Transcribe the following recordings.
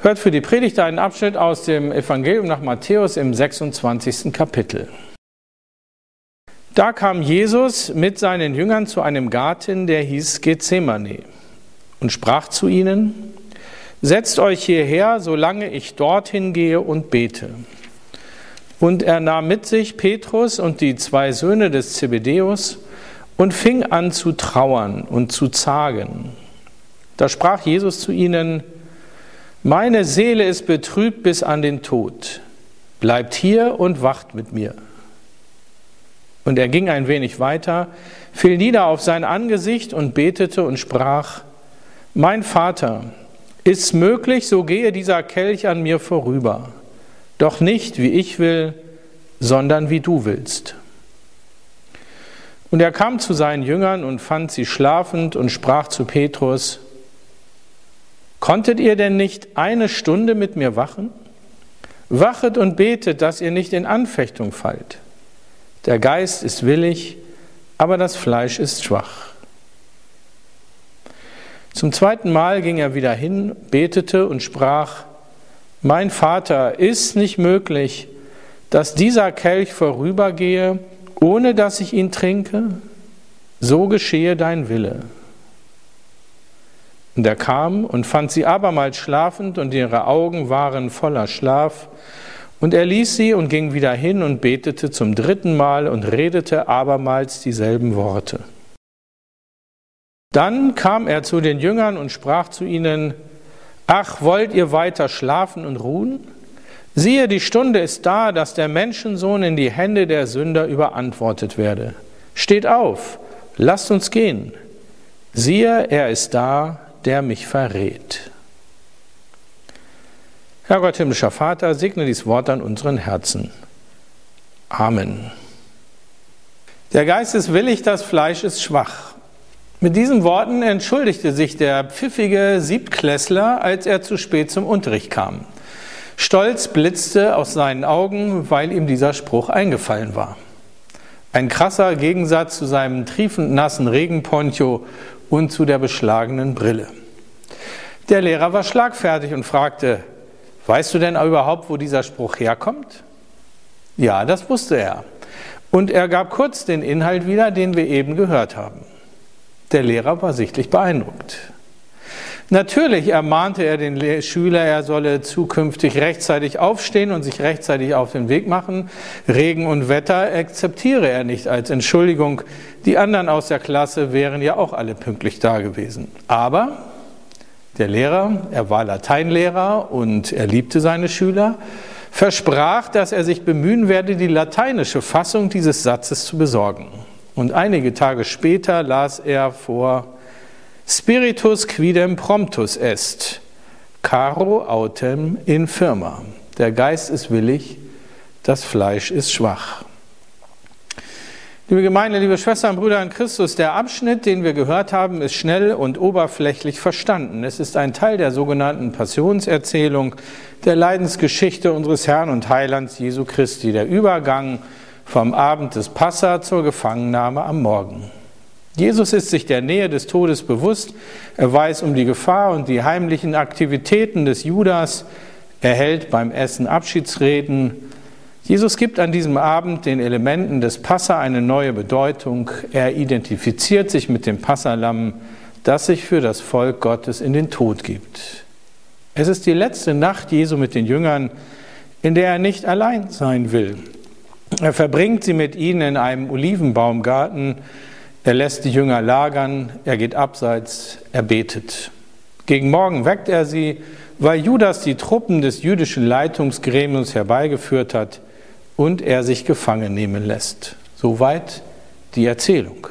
Hört für die Predigt einen Abschnitt aus dem Evangelium nach Matthäus im 26. Kapitel. Da kam Jesus mit seinen Jüngern zu einem Garten, der hieß Gethsemane, und sprach zu ihnen, Setzt euch hierher, solange ich dorthin gehe und bete. Und er nahm mit sich Petrus und die zwei Söhne des Zebedeus und fing an zu trauern und zu zagen. Da sprach Jesus zu ihnen, meine Seele ist betrübt bis an den Tod. Bleibt hier und wacht mit mir. Und er ging ein wenig weiter, fiel nieder auf sein Angesicht und betete und sprach, Mein Vater, ist's möglich, so gehe dieser Kelch an mir vorüber, doch nicht wie ich will, sondern wie du willst. Und er kam zu seinen Jüngern und fand sie schlafend und sprach zu Petrus, Konntet ihr denn nicht eine Stunde mit mir wachen? Wachet und betet, dass ihr nicht in Anfechtung fallt. Der Geist ist willig, aber das Fleisch ist schwach. Zum zweiten Mal ging er wieder hin, betete und sprach, Mein Vater, ist nicht möglich, dass dieser Kelch vorübergehe, ohne dass ich ihn trinke? So geschehe dein Wille. Und er kam und fand sie abermals schlafend und ihre Augen waren voller Schlaf. Und er ließ sie und ging wieder hin und betete zum dritten Mal und redete abermals dieselben Worte. Dann kam er zu den Jüngern und sprach zu ihnen, Ach, wollt ihr weiter schlafen und ruhen? Siehe, die Stunde ist da, dass der Menschensohn in die Hände der Sünder überantwortet werde. Steht auf, lasst uns gehen. Siehe, er ist da, der mich verrät. Herr Gott, himmlischer Vater, segne dies Wort an unseren Herzen. Amen. Der Geist ist willig, das Fleisch ist schwach. Mit diesen Worten entschuldigte sich der pfiffige Siebtklässler, als er zu spät zum Unterricht kam. Stolz blitzte aus seinen Augen, weil ihm dieser Spruch eingefallen war. Ein krasser Gegensatz zu seinem triefend nassen Regenponcho und zu der beschlagenen Brille. Der Lehrer war schlagfertig und fragte, weißt du denn überhaupt, wo dieser Spruch herkommt? Ja, das wusste er. Und er gab kurz den Inhalt wieder, den wir eben gehört haben. Der Lehrer war sichtlich beeindruckt. Natürlich ermahnte er den Schüler, er solle zukünftig rechtzeitig aufstehen und sich rechtzeitig auf den Weg machen. Regen und Wetter akzeptiere er nicht als Entschuldigung. Die anderen aus der Klasse wären ja auch alle pünktlich da gewesen. Aber der Lehrer, er war Lateinlehrer und er liebte seine Schüler, versprach, dass er sich bemühen werde, die lateinische Fassung dieses Satzes zu besorgen. Und einige Tage später las er vor Spiritus quidem promptus est, caro autem infirma. Der Geist ist willig, das Fleisch ist schwach. Liebe Gemeinde, liebe Schwestern und Brüder in Christus, der Abschnitt, den wir gehört haben, ist schnell und oberflächlich verstanden. Es ist ein Teil der sogenannten Passionserzählung, der Leidensgeschichte unseres Herrn und Heilands Jesu Christi, der Übergang vom Abend des Passa zur Gefangennahme am Morgen. Jesus ist sich der Nähe des Todes bewusst. Er weiß um die Gefahr und die heimlichen Aktivitäten des Judas. Er hält beim Essen Abschiedsreden. Jesus gibt an diesem Abend den Elementen des Passa eine neue Bedeutung. Er identifiziert sich mit dem Passalamm, das sich für das Volk Gottes in den Tod gibt. Es ist die letzte Nacht Jesu mit den Jüngern, in der er nicht allein sein will. Er verbringt sie mit ihnen in einem Olivenbaumgarten, er lässt die Jünger lagern, er geht abseits, er betet. Gegen Morgen weckt er sie, weil Judas die Truppen des jüdischen Leitungsgremiums herbeigeführt hat und er sich gefangen nehmen lässt. Soweit die Erzählung.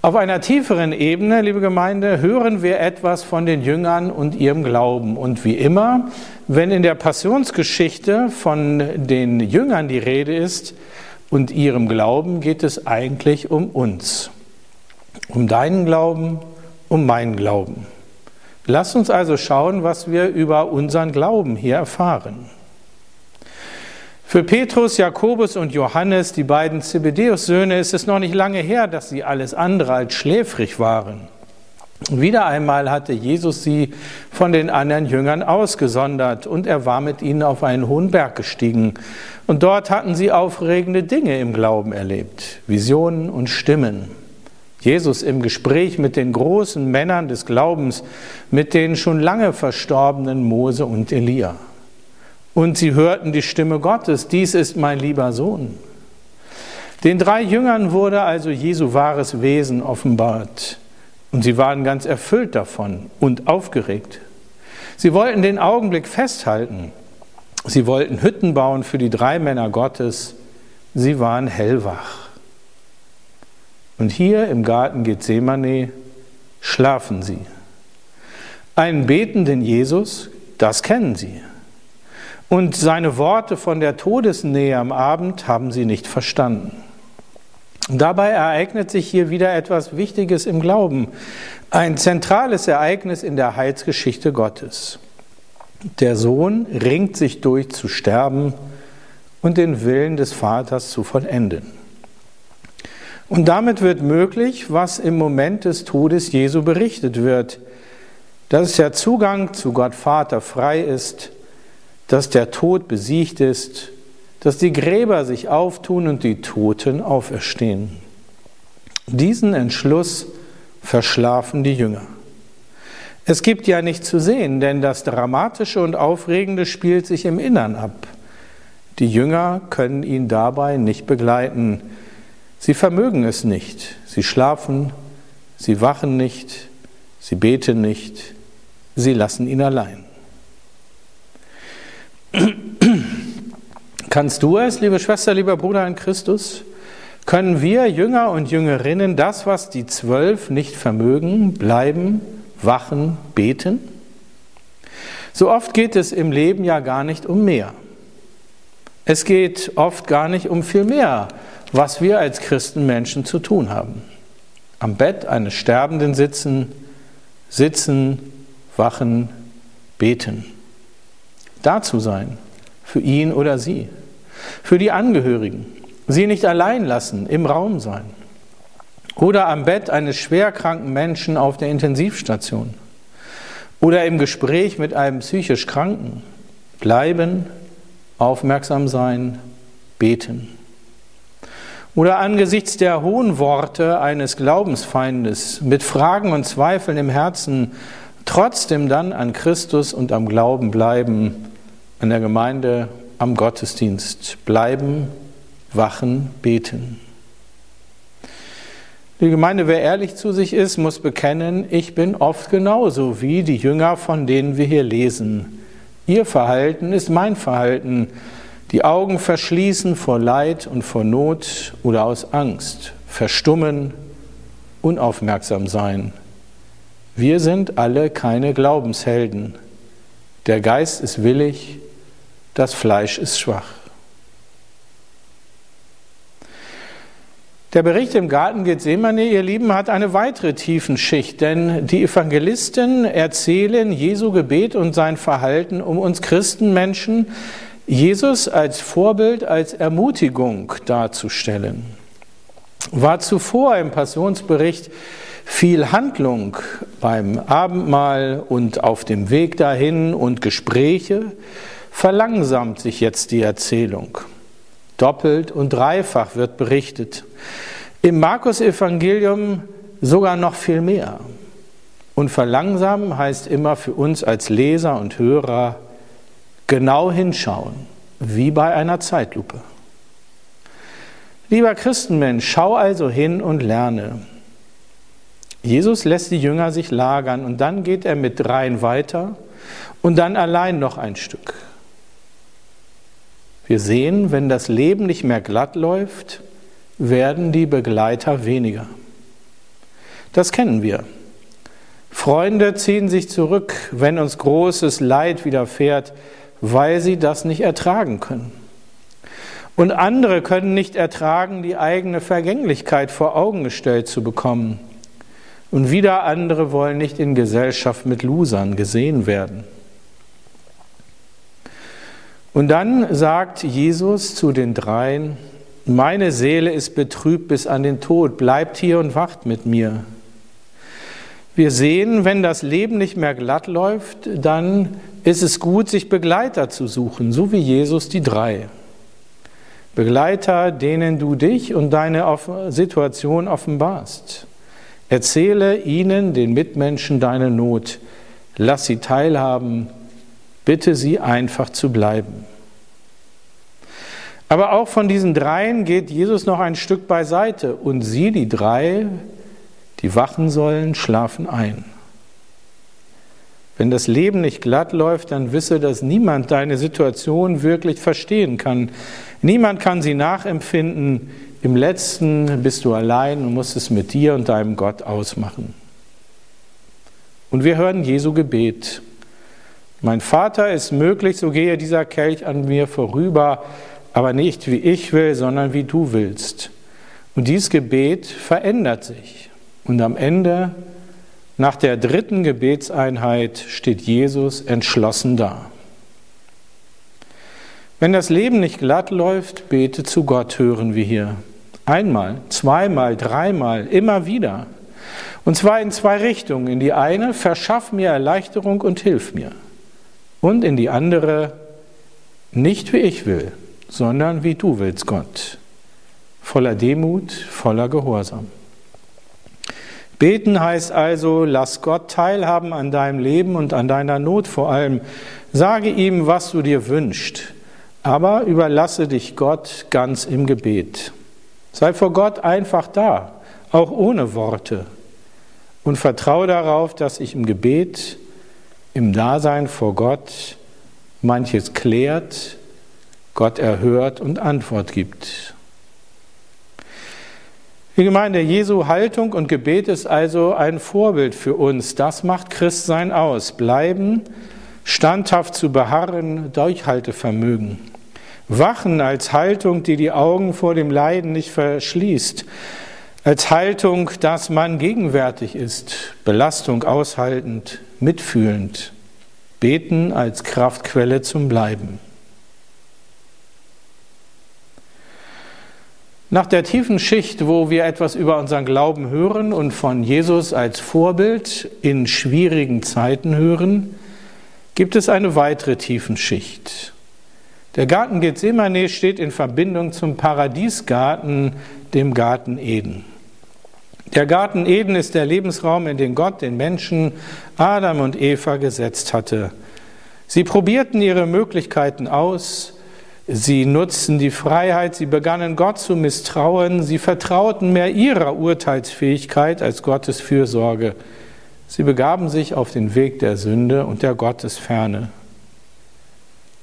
Auf einer tieferen Ebene, liebe Gemeinde, hören wir etwas von den Jüngern und ihrem Glauben. Und wie immer, wenn in der Passionsgeschichte von den Jüngern die Rede ist und ihrem Glauben, geht es eigentlich um uns. Um deinen Glauben, um meinen Glauben. Lasst uns also schauen, was wir über unseren Glauben hier erfahren. Für Petrus, Jakobus und Johannes, die beiden Zebedeus-Söhne, ist es noch nicht lange her, dass sie alles andere als schläfrig waren. Wieder einmal hatte Jesus sie von den anderen Jüngern ausgesondert und er war mit ihnen auf einen hohen Berg gestiegen. Und dort hatten sie aufregende Dinge im Glauben erlebt, Visionen und Stimmen. Jesus im Gespräch mit den großen Männern des Glaubens, mit den schon lange verstorbenen Mose und Elia. Und sie hörten die Stimme Gottes, dies ist mein lieber Sohn. Den drei Jüngern wurde also Jesu wahres Wesen offenbart. Und sie waren ganz erfüllt davon und aufgeregt. Sie wollten den Augenblick festhalten. Sie wollten Hütten bauen für die drei Männer Gottes. Sie waren hellwach. Und hier im Garten Gethsemane schlafen sie. Einen betenden Jesus, das kennen sie. Und seine Worte von der Todesnähe am Abend haben sie nicht verstanden. Dabei ereignet sich hier wieder etwas Wichtiges im Glauben, ein zentrales Ereignis in der Heilsgeschichte Gottes. Der Sohn ringt sich durch zu sterben und den Willen des Vaters zu vollenden. Und damit wird möglich, was im Moment des Todes Jesu berichtet wird, dass der Zugang zu Gott Vater frei ist, dass der Tod besiegt ist, dass die Gräber sich auftun und die Toten auferstehen. Diesen Entschluss verschlafen die Jünger. Es gibt ja nicht zu sehen, denn das Dramatische und Aufregende spielt sich im Innern ab. Die Jünger können ihn dabei nicht begleiten. Sie vermögen es nicht. Sie schlafen, sie wachen nicht, sie beten nicht, sie lassen ihn allein. Kannst du es, liebe Schwester, lieber Bruder in Christus? Können wir Jünger und Jüngerinnen das, was die Zwölf nicht vermögen, bleiben, wachen, beten? So oft geht es im Leben ja gar nicht um mehr. Es geht oft gar nicht um viel mehr, was wir als Christenmenschen zu tun haben. Am Bett eines Sterbenden sitzen, sitzen, wachen, beten da zu sein, für ihn oder sie, für die Angehörigen, sie nicht allein lassen, im Raum sein. Oder am Bett eines schwerkranken Menschen auf der Intensivstation. Oder im Gespräch mit einem psychisch Kranken, bleiben, aufmerksam sein, beten. Oder angesichts der hohen Worte eines Glaubensfeindes mit Fragen und Zweifeln im Herzen trotzdem dann an Christus und am Glauben bleiben, an der Gemeinde, am Gottesdienst bleiben, wachen, beten. Die Gemeinde, wer ehrlich zu sich ist, muss bekennen, ich bin oft genauso wie die Jünger, von denen wir hier lesen. Ihr Verhalten ist mein Verhalten. Die Augen verschließen vor Leid und vor Not oder aus Angst, verstummen, unaufmerksam sein. Wir sind alle keine Glaubenshelden. Der Geist ist willig, das Fleisch ist schwach. Der Bericht im Garten Gethsemane, ihr Lieben, hat eine weitere Tiefenschicht, denn die Evangelisten erzählen Jesu Gebet und sein Verhalten, um uns Christenmenschen Jesus als Vorbild, als Ermutigung darzustellen. War zuvor im Passionsbericht viel Handlung beim Abendmahl und auf dem Weg dahin und Gespräche, verlangsamt sich jetzt die Erzählung. Doppelt und dreifach wird berichtet. Im Markus-Evangelium sogar noch viel mehr. Und verlangsamen heißt immer für uns als Leser und Hörer genau hinschauen, wie bei einer Zeitlupe. Lieber Christenmensch, schau also hin und lerne. Jesus lässt die Jünger sich lagern und dann geht er mit dreien weiter und dann allein noch ein Stück. Wir sehen, wenn das Leben nicht mehr glatt läuft, werden die Begleiter weniger. Das kennen wir. Freunde ziehen sich zurück, wenn uns großes Leid widerfährt, weil sie das nicht ertragen können. Und andere können nicht ertragen, die eigene Vergänglichkeit vor Augen gestellt zu bekommen. Und wieder andere wollen nicht in Gesellschaft mit Losern gesehen werden. Und dann sagt Jesus zu den dreien, meine Seele ist betrübt bis an den Tod, bleibt hier und wacht mit mir. Wir sehen, wenn das Leben nicht mehr glatt läuft, dann ist es gut, sich Begleiter zu suchen, so wie Jesus die drei. Begleiter, denen du dich und deine Situation offenbarst. Erzähle ihnen, den Mitmenschen, deine Not. Lass sie teilhaben. Bitte sie einfach zu bleiben. Aber auch von diesen dreien geht Jesus noch ein Stück beiseite und sie, die drei, die wachen sollen, schlafen ein. Wenn das Leben nicht glatt läuft, dann wisse, dass niemand deine Situation wirklich verstehen kann. Niemand kann sie nachempfinden. Im letzten bist du allein und musst es mit dir und deinem Gott ausmachen. Und wir hören Jesu Gebet. Mein Vater ist möglich, so gehe dieser Kelch an mir vorüber, aber nicht wie ich will, sondern wie du willst. Und dieses Gebet verändert sich. Und am Ende nach der dritten Gebetseinheit steht Jesus entschlossen da. Wenn das Leben nicht glatt läuft, bete zu Gott, hören wir hier. Einmal, zweimal, dreimal, immer wieder. Und zwar in zwei Richtungen. In die eine, verschaff mir Erleichterung und hilf mir. Und in die andere, nicht wie ich will, sondern wie du willst, Gott. Voller Demut, voller Gehorsam. Beten heißt also, lass Gott teilhaben an deinem Leben und an deiner Not vor allem. Sage ihm, was du dir wünschst, aber überlasse dich Gott ganz im Gebet. Sei vor Gott einfach da, auch ohne Worte. Und vertraue darauf, dass sich im Gebet, im Dasein vor Gott manches klärt, Gott erhört und Antwort gibt. Die Gemeinde Jesu Haltung und Gebet ist also ein Vorbild für uns. Das macht Christsein aus. Bleiben, standhaft zu beharren, Durchhaltevermögen. Wachen als Haltung, die die Augen vor dem Leiden nicht verschließt. Als Haltung, dass man gegenwärtig ist, Belastung aushaltend, mitfühlend. Beten als Kraftquelle zum Bleiben. Nach der tiefen Schicht, wo wir etwas über unseren Glauben hören und von Jesus als Vorbild in schwierigen Zeiten hören, gibt es eine weitere Tiefenschicht. Der Garten Gethsemane steht in Verbindung zum Paradiesgarten, dem Garten Eden. Der Garten Eden ist der Lebensraum, in den Gott den Menschen Adam und Eva gesetzt hatte. Sie probierten ihre Möglichkeiten aus, Sie nutzten die Freiheit, sie begannen Gott zu misstrauen, sie vertrauten mehr ihrer Urteilsfähigkeit als Gottes Fürsorge. Sie begaben sich auf den Weg der Sünde und der Gottesferne.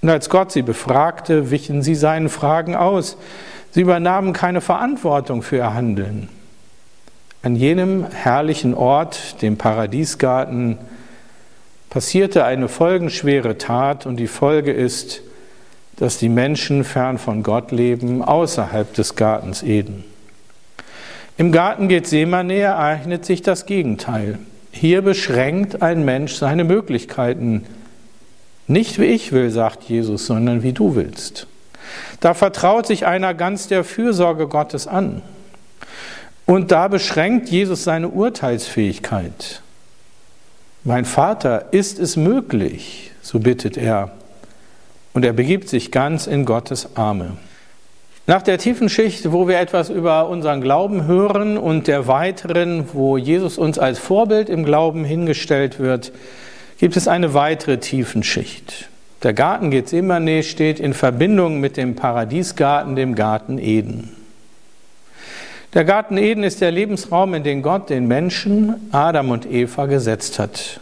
Und als Gott sie befragte, wichen sie seinen Fragen aus. Sie übernahmen keine Verantwortung für ihr Handeln. An jenem herrlichen Ort, dem Paradiesgarten, passierte eine folgenschwere Tat und die Folge ist, dass die Menschen fern von Gott leben, außerhalb des Gartens Eden. Im Garten Gethsemane ereignet sich das Gegenteil. Hier beschränkt ein Mensch seine Möglichkeiten. Nicht wie ich will, sagt Jesus, sondern wie du willst. Da vertraut sich einer ganz der Fürsorge Gottes an. Und da beschränkt Jesus seine Urteilsfähigkeit. Mein Vater, ist es möglich, so bittet er, und er begibt sich ganz in Gottes Arme. Nach der tiefen Schicht, wo wir etwas über unseren Glauben hören und der weiteren, wo Jesus uns als Vorbild im Glauben hingestellt wird, gibt es eine weitere tiefen Schicht. Der Garten Gethsemane steht in Verbindung mit dem Paradiesgarten, dem Garten Eden. Der Garten Eden ist der Lebensraum, in den Gott den Menschen, Adam und Eva, gesetzt hat.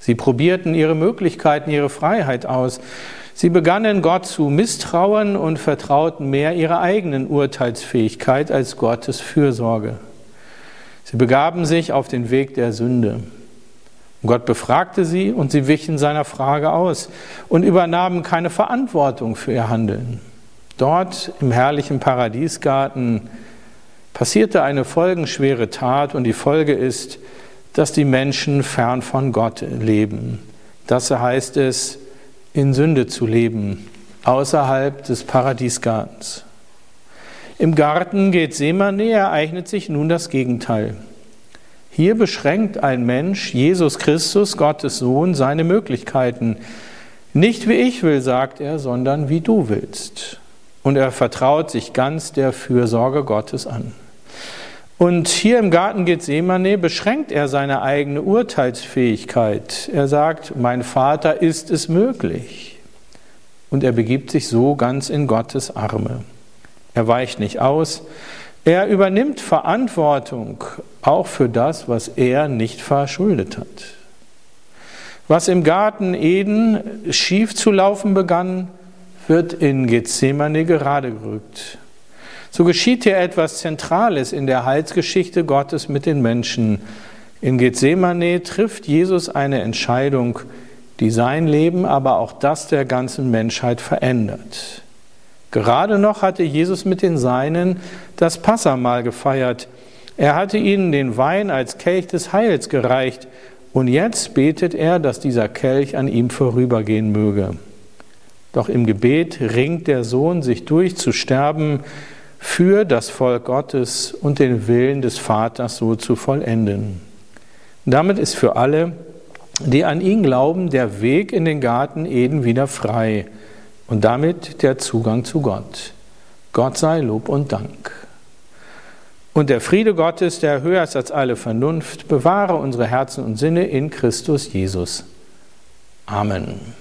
Sie probierten ihre Möglichkeiten, ihre Freiheit aus. Sie begannen Gott zu misstrauen und vertrauten mehr ihrer eigenen Urteilsfähigkeit als Gottes Fürsorge. Sie begaben sich auf den Weg der Sünde. Gott befragte sie und sie wichen seiner Frage aus und übernahmen keine Verantwortung für ihr Handeln. Dort im herrlichen Paradiesgarten passierte eine folgenschwere Tat und die Folge ist, dass die Menschen fern von Gott leben. Das heißt es, in Sünde zu leben, außerhalb des Paradiesgartens. Im Garten Gethsemane ereignet sich nun das Gegenteil. Hier beschränkt ein Mensch, Jesus Christus, Gottes Sohn, seine Möglichkeiten. Nicht wie ich will, sagt er, sondern wie du willst. Und er vertraut sich ganz der Fürsorge Gottes an. Und hier im Garten Gethsemane beschränkt er seine eigene Urteilsfähigkeit. Er sagt, mein Vater ist es möglich. Und er begibt sich so ganz in Gottes Arme. Er weicht nicht aus. Er übernimmt Verantwortung auch für das, was er nicht verschuldet hat. Was im Garten Eden schief zu laufen begann, wird in Gethsemane gerade gerückt. So geschieht hier etwas Zentrales in der Heilsgeschichte Gottes mit den Menschen. In Gethsemane trifft Jesus eine Entscheidung, die sein Leben, aber auch das der ganzen Menschheit verändert. Gerade noch hatte Jesus mit den Seinen das Passamal gefeiert. Er hatte ihnen den Wein als Kelch des Heils gereicht und jetzt betet er, dass dieser Kelch an ihm vorübergehen möge. Doch im Gebet ringt der Sohn sich durch zu sterben, für das Volk Gottes und den Willen des Vaters so zu vollenden. Damit ist für alle, die an ihn glauben, der Weg in den Garten Eden wieder frei und damit der Zugang zu Gott. Gott sei Lob und Dank. Und der Friede Gottes, der höher ist als alle Vernunft, bewahre unsere Herzen und Sinne in Christus Jesus. Amen.